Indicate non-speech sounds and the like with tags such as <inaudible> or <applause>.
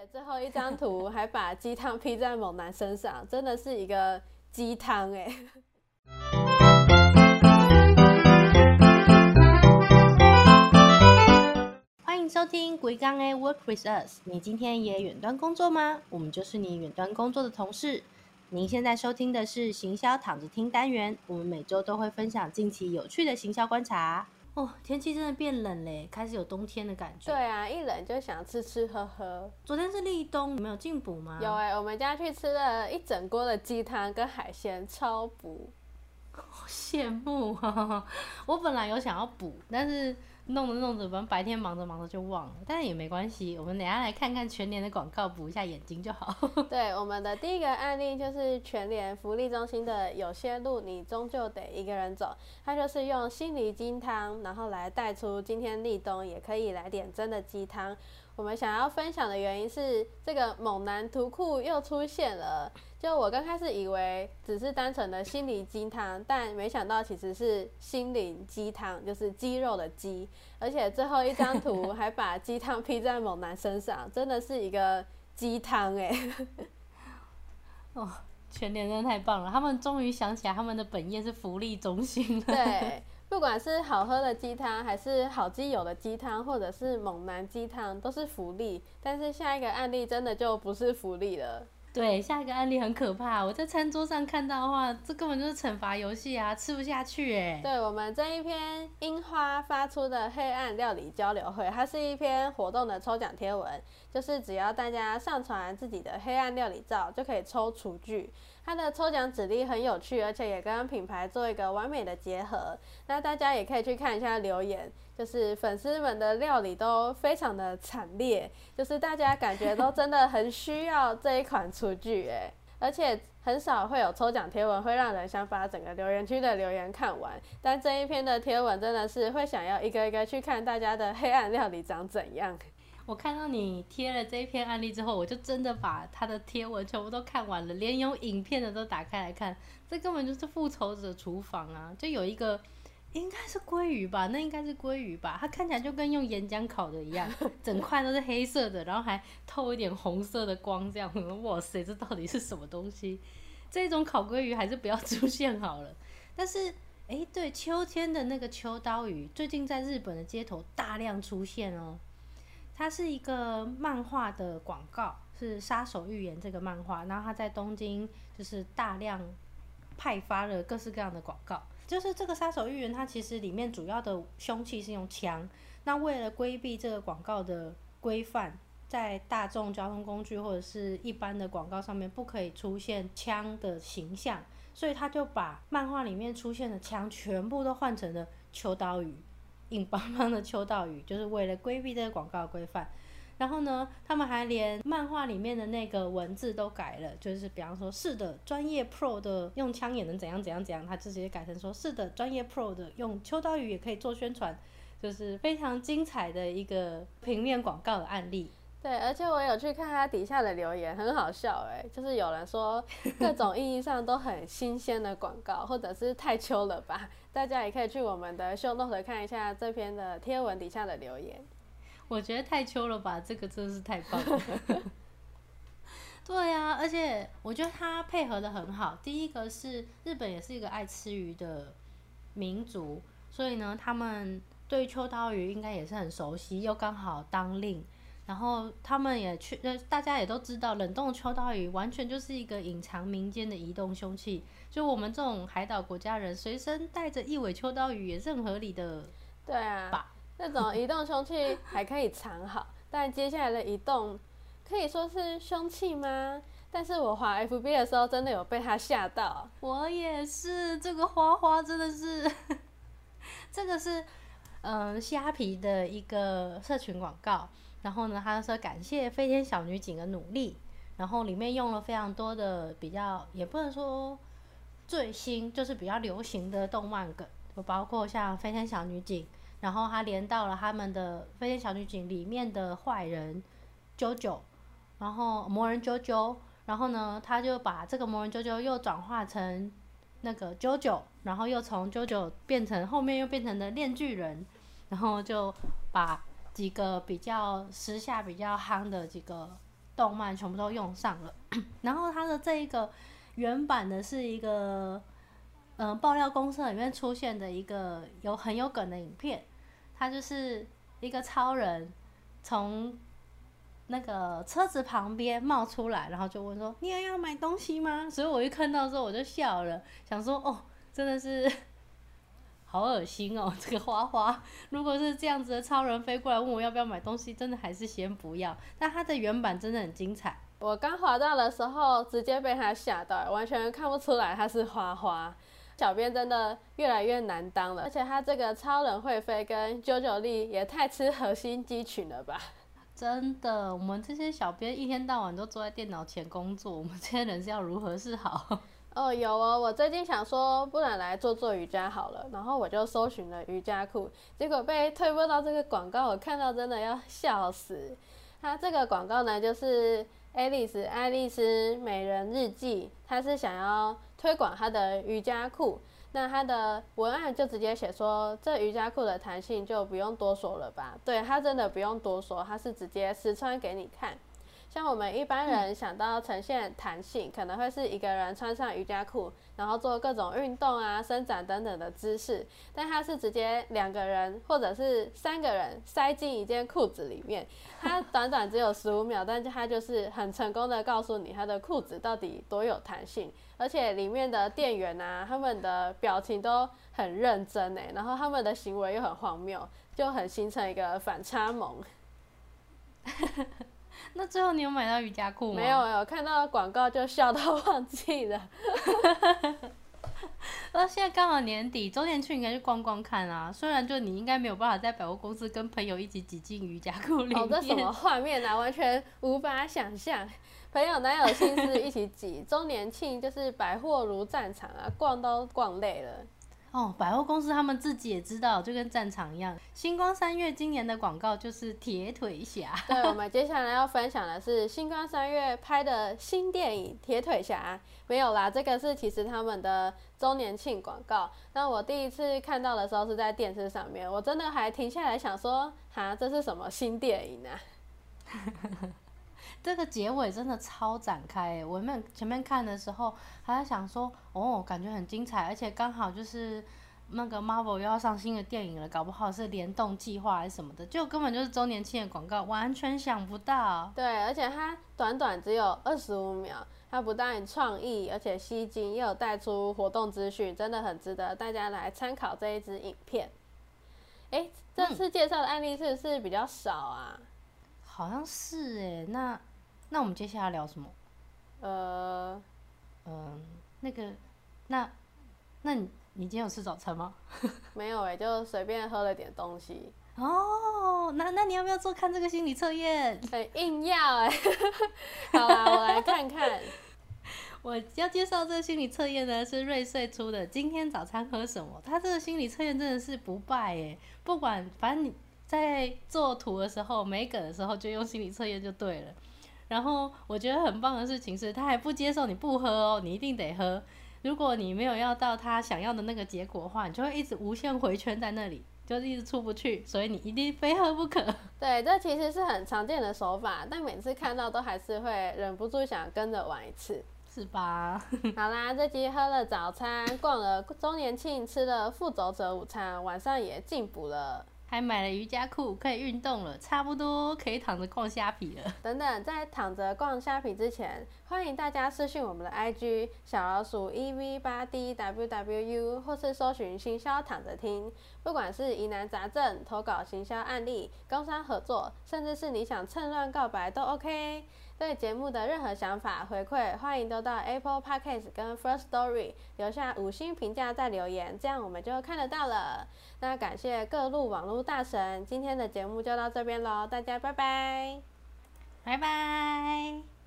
且最后一张图 <laughs> 还把鸡汤披在猛男身上，真的是一个鸡汤哎。<laughs> 欢迎收听《鬼刚 A Work with Us》。你今天也远端工作吗？我们就是你远端工作的同事。您现在收听的是行销躺着听单元，我们每周都会分享近期有趣的行销观察。哦，天气真的变冷嘞，开始有冬天的感觉。对啊，一冷就想吃吃喝喝。昨天是立冬，你们有进补吗？有哎，我们家去吃了一整锅的鸡汤跟海鲜，超补。<laughs> 好羡慕啊！<laughs> 我本来有想要补，但是。弄着弄着，反正白天忙着忙着就忘了，但是也没关系。我们等下来看看全年的广告，补一下眼睛就好。<laughs> <laughs> 对，我们的第一个案例就是全联福利中心的有些路你终究得一个人走，它就是用心理鸡汤，然后来带出今天立冬也可以来点真的鸡汤。我们想要分享的原因是，这个猛男图库又出现了。就我刚开始以为只是单纯的心理鸡汤，但没想到其实是心灵鸡汤，就是鸡肉的鸡。而且最后一张图还把鸡汤披在猛男身上，真的是一个鸡汤哎！<laughs> 哦，全年真的太棒了，他们终于想起来他们的本业是福利中心了。对。<laughs> 不管是好喝的鸡汤，还是好基友的鸡汤，或者是猛男鸡汤，都是福利。但是下一个案例真的就不是福利了。对，下一个案例很可怕。我在餐桌上看到的话，这根本就是惩罚游戏啊，吃不下去哎。对我们这一篇樱花发出的黑暗料理交流会，它是一篇活动的抽奖贴文，就是只要大家上传自己的黑暗料理照，就可以抽厨具。它的抽奖指令很有趣，而且也跟品牌做一个完美的结合。那大家也可以去看一下留言，就是粉丝们的料理都非常的惨烈，就是大家感觉都真的很需要这一款厨具诶，而且很少会有抽奖贴文会让人想把整个留言区的留言看完，但这一篇的贴文真的是会想要一个一个去看大家的黑暗料理长怎样。我看到你贴了这一篇案例之后，我就真的把他的贴文全部都看完了，连有影片的都打开来看。这根本就是复仇者厨房啊！就有一个应该是鲑鱼吧，那应该是鲑鱼吧，它看起来就跟用岩浆烤的一样，整块都是黑色的，然后还透一点红色的光，这样。哇塞，这到底是什么东西？这种烤鲑鱼还是不要出现好了。<laughs> 但是，哎，对，秋天的那个秋刀鱼，最近在日本的街头大量出现哦。它是一个漫画的广告，是《杀手预言》这个漫画，然后它在东京就是大量派发了各式各样的广告。就是这个《杀手预言》，它其实里面主要的凶器是用枪。那为了规避这个广告的规范，在大众交通工具或者是一般的广告上面不可以出现枪的形象，所以他就把漫画里面出现的枪全部都换成了秋刀鱼。硬邦邦的秋刀鱼，就是为了规避这个广告规范。然后呢，他们还连漫画里面的那个文字都改了，就是比方说，是的，专业 pro 的用枪也能怎样怎样怎样，他直接改成说，是的，专业 pro 的用秋刀鱼也可以做宣传，就是非常精彩的一个平面广告的案例。对，而且我有去看他底下的留言，很好笑哎，就是有人说 <laughs> 各种意义上都很新鲜的广告，或者是太秋了吧？大家也可以去我们的秀 note 看一下这篇的贴文底下的留言。我觉得太秋了吧，这个真的是太棒了。<laughs> 对啊，而且我觉得他配合的很好。第一个是日本也是一个爱吃鱼的民族，所以呢，他们对秋刀鱼应该也是很熟悉，又刚好当令。然后他们也去，呃，大家也都知道，冷冻秋刀鱼完全就是一个隐藏民间的移动凶器。就我们这种海岛国家人，随身带着一尾秋刀鱼也是很合理的。对啊，那种移动凶器还可以藏好，但接下来的移动可以说是凶器吗？但是我滑 FB 的时候，真的有被他吓到。我也是，这个花花真的是，<laughs> 这个是嗯虾皮的一个社群广告。然后呢，他说感谢飞天小女警的努力，然后里面用了非常多的比较，也不能说最新，就是比较流行的动漫梗，就包括像飞天小女警，然后他连到了他们的飞天小女警里面的坏人啾啾，然后魔人啾啾，然后呢，他就把这个魔人啾啾又转化成那个啾啾，然后又从啾啾变成后面又变成了炼巨人，然后就把。几个比较时下比较夯的几个动漫全部都用上了。<clears throat> 然后它的这一个原版的是一个，嗯、爆料公社里面出现的一个有很有梗的影片，它就是一个超人从那个车子旁边冒出来，然后就问说：“你也要买东西吗？”所以我一看到之后我就笑了，想说：“哦，真的是好恶心哦，<laughs> 这个花花。如果是这样子的超人飞过来问我要不要买东西，真的还是先不要。但它的原版真的很精彩。我刚滑到的时候，直接被他吓到，完全看不出来他是花花。小编真的越来越难当了，而且他这个超人会飞跟九九力也太吃核心肌群了吧？真的，我们这些小编一天到晚都坐在电脑前工作，我们这些人是要如何是好？哦，有哦，我最近想说，不然来做做瑜伽好了，然后我就搜寻了瑜伽裤，结果被推播到这个广告，我看到真的要笑死。它这个广告呢，就是爱丽丝爱丽丝美人日记，它是想要推广它的瑜伽裤。那它的文案就直接写说，这瑜伽裤的弹性就不用多说了吧？对，它真的不用多说，它是直接实穿给你看。像我们一般人想到呈现弹性，可能会是一个人穿上瑜伽裤，然后做各种运动啊、伸展等等的姿势。但它是直接两个人或者是三个人塞进一件裤子里面，它短短只有十五秒，但是它就是很成功的告诉你它的裤子到底多有弹性，而且里面的店员啊，他们的表情都很认真诶，然后他们的行为又很荒谬，就很形成一个反差萌。<laughs> 那最后你有买到瑜伽裤吗？没有，有看到广告就笑到忘记了。<laughs> 那现在刚好年底，周年庆应该去逛逛看啊。虽然就你应该没有办法在百货公司跟朋友一起挤进瑜伽裤里面。哦，这什么 <laughs> 画面啊，完全无法想象。朋友哪有心思一起挤？<laughs> 周年庆就是百货如战场啊，逛都逛累了。哦，百货公司他们自己也知道，就跟战场一样。星光三月今年的广告就是铁腿侠。<laughs> 对，我们接下来要分享的是星光三月拍的新电影《铁腿侠》。没有啦，这个是其实他们的周年庆广告。那我第一次看到的时候是在电视上面，我真的还停下来想说，哈，这是什么新电影啊？<laughs> 这个结尾真的超展开，我们前面看的时候还在想说，哦，感觉很精彩，而且刚好就是那个 Marvel 又要上新的电影了，搞不好是联动计划还是什么的，就根本就是周年庆的广告，完全想不到。对，而且它短短只有二十五秒，它不但创意，而且吸睛，又有带出活动资讯，真的很值得大家来参考这一支影片。哎，这次介绍的案例是不是比较少啊？好像是哎，那。那我们接下来聊什么？呃，嗯，那个，那，那你你今天有吃早餐吗？<laughs> 没有哎，就随便喝了点东西。哦，那那你要不要做看这个心理测验？哎，硬要哎。<laughs> 好啦，我来看看。<laughs> 我要介绍这个心理测验呢，是瑞穗出的。今天早餐喝什么？他这个心理测验真的是不败哎，不管反正你在做图的时候、没梗的时候，就用心理测验就对了。然后我觉得很棒的事情是，他还不接受你不喝哦，你一定得喝。如果你没有要到他想要的那个结果的话，你就会一直无限回圈在那里，就是一直出不去。所以你一定非喝不可。对，这其实是很常见的手法，但每次看到都还是会忍不住想跟着玩一次，是吧？<laughs> 好啦，这集喝了早餐，逛了周年庆，吃了复仇者午餐，晚上也进补了。还买了瑜伽裤，可以运动了，差不多可以躺着逛虾皮了。等等，在躺着逛虾皮之前，欢迎大家私信我们的 IG 小老鼠 EV 八 DWWU，或是搜寻行销躺着听。不管是疑难杂症、投稿行销案例、工商合作，甚至是你想趁乱告白都 OK。对节目的任何想法回馈，欢迎都到 Apple Podcast 跟 First Story 留下五星评价再留言，这样我们就看得到了。那感谢各路网络大神，今天的节目就到这边喽，大家拜拜，拜拜。